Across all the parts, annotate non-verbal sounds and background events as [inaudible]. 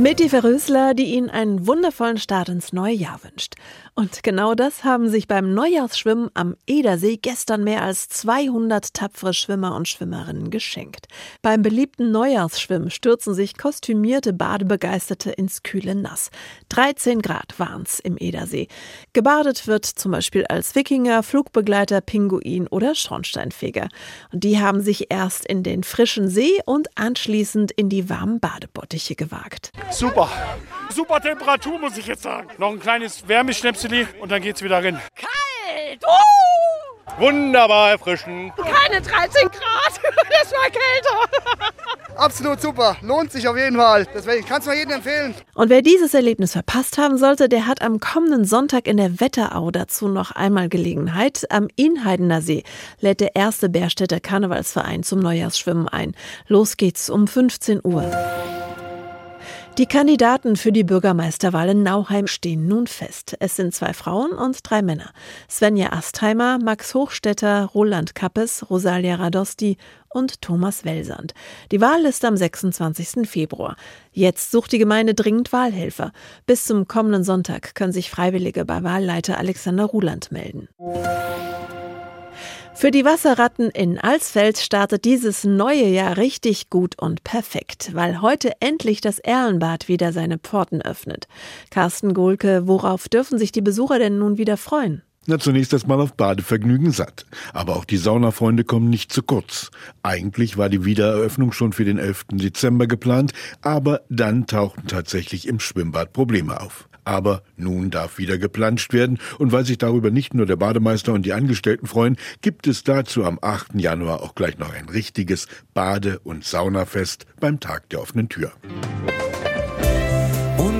Mit die Verrösler, die Ihnen einen wundervollen Start ins neue Jahr wünscht. Und genau das haben sich beim Neujahrsschwimmen am Edersee gestern mehr als 200 tapfere Schwimmer und Schwimmerinnen geschenkt. Beim beliebten Neujahrsschwimmen stürzen sich kostümierte Badebegeisterte ins kühle Nass. 13 Grad waren's im Edersee. Gebadet wird zum Beispiel als Wikinger, Flugbegleiter, Pinguin oder Schornsteinfeger. Und die haben sich erst in den frischen See und anschließend in die warmen Badebottiche gewagt. Super. Super Temperatur, muss ich jetzt sagen. Noch ein kleines Wärmeschnäpseli und dann geht's wieder rein. Kalt! Uh! Wunderbar erfrischend. Keine 13 Grad, [laughs] das war kälter. Absolut super, lohnt sich auf jeden Fall. Deswegen kannst du jedem empfehlen. Und wer dieses Erlebnis verpasst haben sollte, der hat am kommenden Sonntag in der Wetterau dazu noch einmal Gelegenheit. Am Inheidener See lädt der erste Bärstädter Karnevalsverein zum Neujahrsschwimmen ein. Los geht's um 15 Uhr. Die Kandidaten für die Bürgermeisterwahl in Nauheim stehen nun fest. Es sind zwei Frauen und drei Männer. Svenja Astheimer, Max Hochstetter, Roland Kappes, Rosalia Radosti und Thomas Welsand. Die Wahl ist am 26. Februar. Jetzt sucht die Gemeinde dringend Wahlhelfer. Bis zum kommenden Sonntag können sich Freiwillige bei Wahlleiter Alexander Ruland melden. Für die Wasserratten in Alsfeld startet dieses neue Jahr richtig gut und perfekt, weil heute endlich das Erlenbad wieder seine Pforten öffnet. Carsten Gohlke, worauf dürfen sich die Besucher denn nun wieder freuen? Na, zunächst erstmal auf Badevergnügen satt. Aber auch die Saunafreunde kommen nicht zu kurz. Eigentlich war die Wiedereröffnung schon für den 11. Dezember geplant, aber dann tauchten tatsächlich im Schwimmbad Probleme auf. Aber nun darf wieder geplanscht werden und weil sich darüber nicht nur der Bademeister und die Angestellten freuen, gibt es dazu am 8. Januar auch gleich noch ein richtiges Bade- und Saunafest beim Tag der offenen Tür.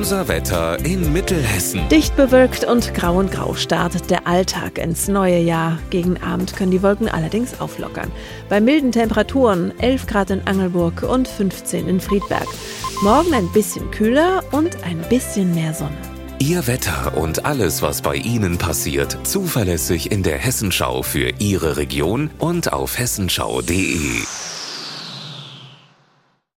Unser Wetter in Mittelhessen. Dicht bewölkt und grau und grau startet der Alltag ins neue Jahr. Gegen Abend können die Wolken allerdings auflockern. Bei milden Temperaturen 11 Grad in Angelburg und 15 in Friedberg. Morgen ein bisschen kühler und ein bisschen mehr Sonne. Ihr Wetter und alles, was bei Ihnen passiert, zuverlässig in der Hessenschau für Ihre Region und auf hessenschau.de.